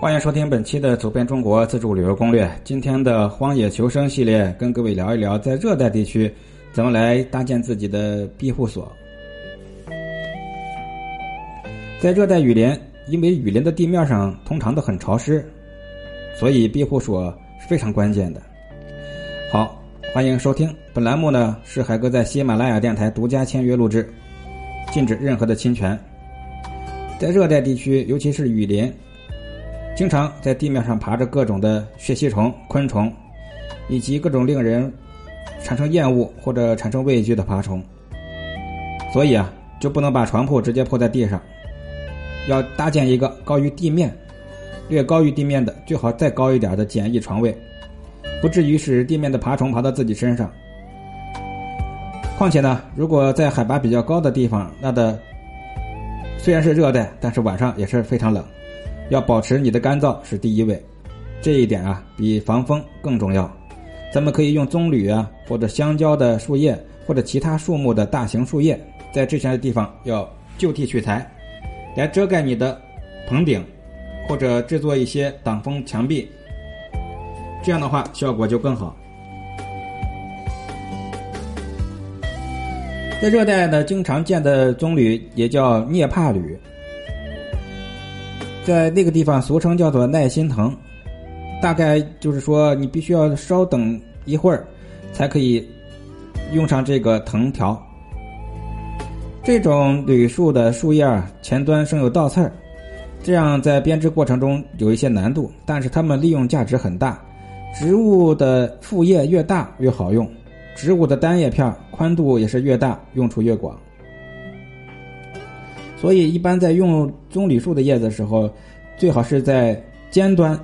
欢迎收听本期的《走遍中国自助旅游攻略》。今天的荒野求生系列，跟各位聊一聊在热带地区怎么来搭建自己的庇护所。在热带雨林，因为雨林的地面上通常都很潮湿，所以庇护所是非常关键的。好，欢迎收听本栏目呢，是海哥在喜马拉雅电台独家签约录制，禁止任何的侵权。在热带地区，尤其是雨林。经常在地面上爬着各种的血吸虫、昆虫，以及各种令人产生厌恶或者产生畏惧的爬虫。所以啊，就不能把床铺直接铺在地上，要搭建一个高于地面、略高于地面的，最好再高一点的简易床位，不至于使地面的爬虫爬到自己身上。况且呢，如果在海拔比较高的地方，那的虽然是热带，但是晚上也是非常冷。要保持你的干燥是第一位，这一点啊比防风更重要。咱们可以用棕榈啊，或者香蕉的树叶，或者其他树木的大型树叶，在这些的地方要就地取材，来遮盖你的棚顶，或者制作一些挡风墙壁。这样的话效果就更好。在热带呢，经常见的棕榈也叫涅帕榈。在那个地方，俗称叫做耐心藤，大概就是说你必须要稍等一会儿，才可以用上这个藤条。这种铝树的树叶前端生有倒刺儿，这样在编织过程中有一些难度，但是它们利用价值很大。植物的副叶越大越好用，植物的单叶片宽度也是越大，用处越广。所以，一般在用棕榈树的叶子的时候，最好是在尖端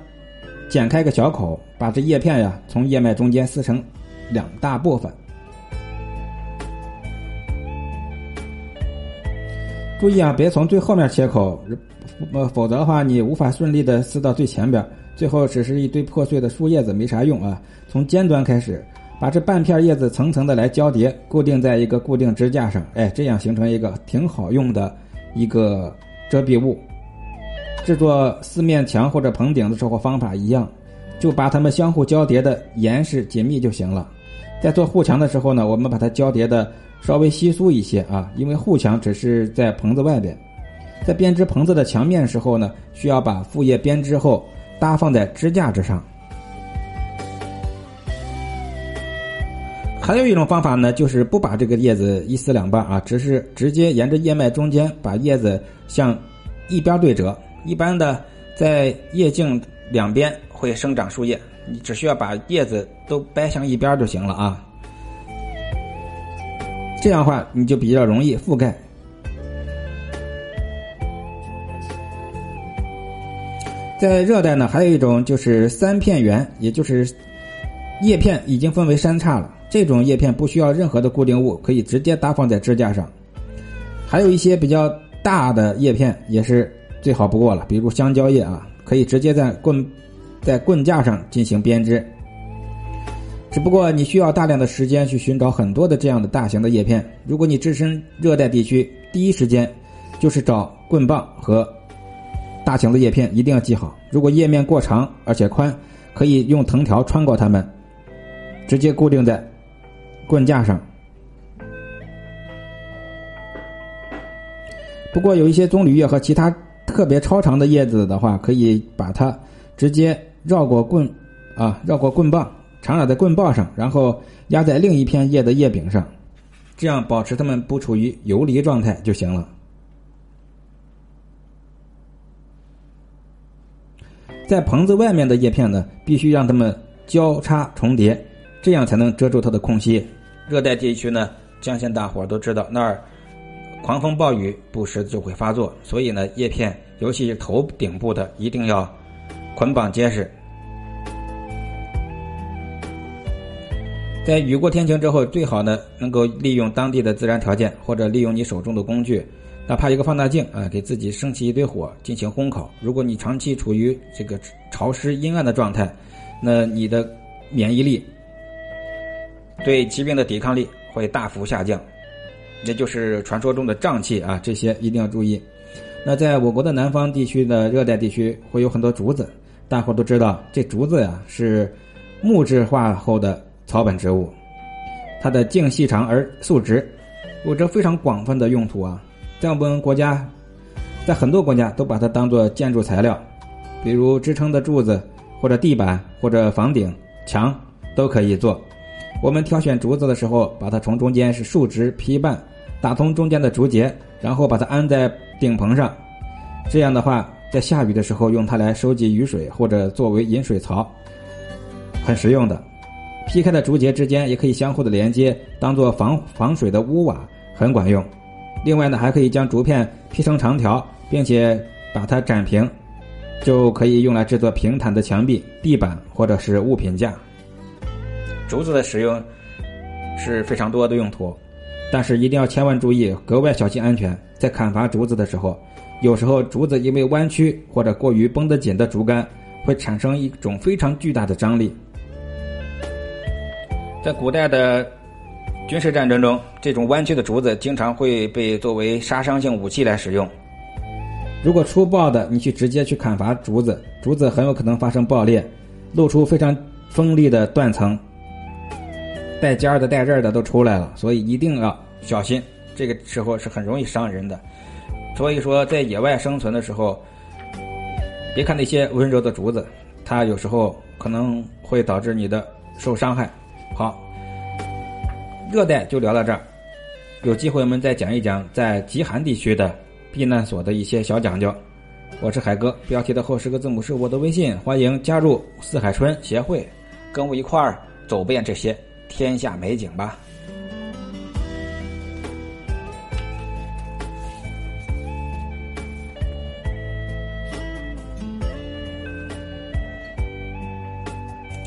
剪开个小口，把这叶片呀从叶脉中间撕成两大部分。注意啊，别从最后面切口，呃，否则的话你无法顺利的撕到最前边，最后只是一堆破碎的树叶子，没啥用啊。从尖端开始，把这半片叶子层层的来交叠，固定在一个固定支架上，哎，这样形成一个挺好用的。一个遮蔽物，制作四面墙或者棚顶的时候方法一样，就把它们相互交叠的严实紧密就行了。在做护墙的时候呢，我们把它交叠的稍微稀疏一些啊，因为护墙只是在棚子外边。在编织棚子的墙面时候呢，需要把副叶编织后搭放在支架之上。还有一种方法呢，就是不把这个叶子一撕两半啊，只是直接沿着叶脉中间把叶子向一边对折。一般的在叶茎两边会生长树叶，你只需要把叶子都掰向一边就行了啊。这样的话你就比较容易覆盖。在热带呢，还有一种就是三片圆，也就是叶片已经分为三叉了。这种叶片不需要任何的固定物，可以直接搭放在支架上。还有一些比较大的叶片也是最好不过了，比如香蕉叶啊，可以直接在棍在棍架上进行编织。只不过你需要大量的时间去寻找很多的这样的大型的叶片。如果你置身热带地区，第一时间就是找棍棒和大型的叶片，一定要记好。如果叶面过长而且宽，可以用藤条穿过它们，直接固定在。棍架上，不过有一些棕榈叶和其他特别超长的叶子的话，可以把它直接绕过棍，啊，绕过棍棒，缠绕在棍棒上，然后压在另一片叶的叶柄上，这样保持它们不处于游离状态就行了。在棚子外面的叶片呢，必须让它们交叉重叠，这样才能遮住它的空隙。热带地区呢，相信大伙都知道，那儿狂风暴雨不时就会发作，所以呢，叶片尤其是头顶部的一定要捆绑结实。在雨过天晴之后，最好呢能够利用当地的自然条件，或者利用你手中的工具，哪怕一个放大镜啊，给自己升起一堆火进行烘烤。如果你长期处于这个潮湿阴暗的状态，那你的免疫力。对疾病的抵抗力会大幅下降，也就是传说中的胀气啊，这些一定要注意。那在我国的南方地区的热带地区会有很多竹子，大伙都知道，这竹子呀是木质化后的草本植物，它的茎细长而素直，有着非常广泛的用途啊。在我们国家，在很多国家都把它当做建筑材料，比如支撑的柱子或者地板或者房顶墙都可以做。我们挑选竹子的时候，把它从中间是竖直劈半，打通中间的竹节，然后把它安在顶棚上。这样的话，在下雨的时候用它来收集雨水或者作为引水槽，很实用的。劈开的竹节之间也可以相互的连接，当做防防水的屋瓦，很管用。另外呢，还可以将竹片劈成长条，并且把它展平，就可以用来制作平坦的墙壁、地板或者是物品架。竹子的使用是非常多的用途，但是一定要千万注意，格外小心安全。在砍伐竹子的时候，有时候竹子因为弯曲或者过于绷得紧的竹竿，会产生一种非常巨大的张力。在古代的军事战争中，这种弯曲的竹子经常会被作为杀伤性武器来使用。如果粗暴的你去直接去砍伐竹子，竹子很有可能发生爆裂，露出非常锋利的断层。带尖儿的、带刃的都出来了，所以一定要小心。这个时候是很容易伤人的。所以说，在野外生存的时候，别看那些温柔的竹子，它有时候可能会导致你的受伤害。好，热带就聊到这儿，有机会我们再讲一讲在极寒地区的避难所的一些小讲究。我是海哥，标题的后十个字母是我的微信，欢迎加入四海春协会，跟我一块儿走遍这些。天下美景吧。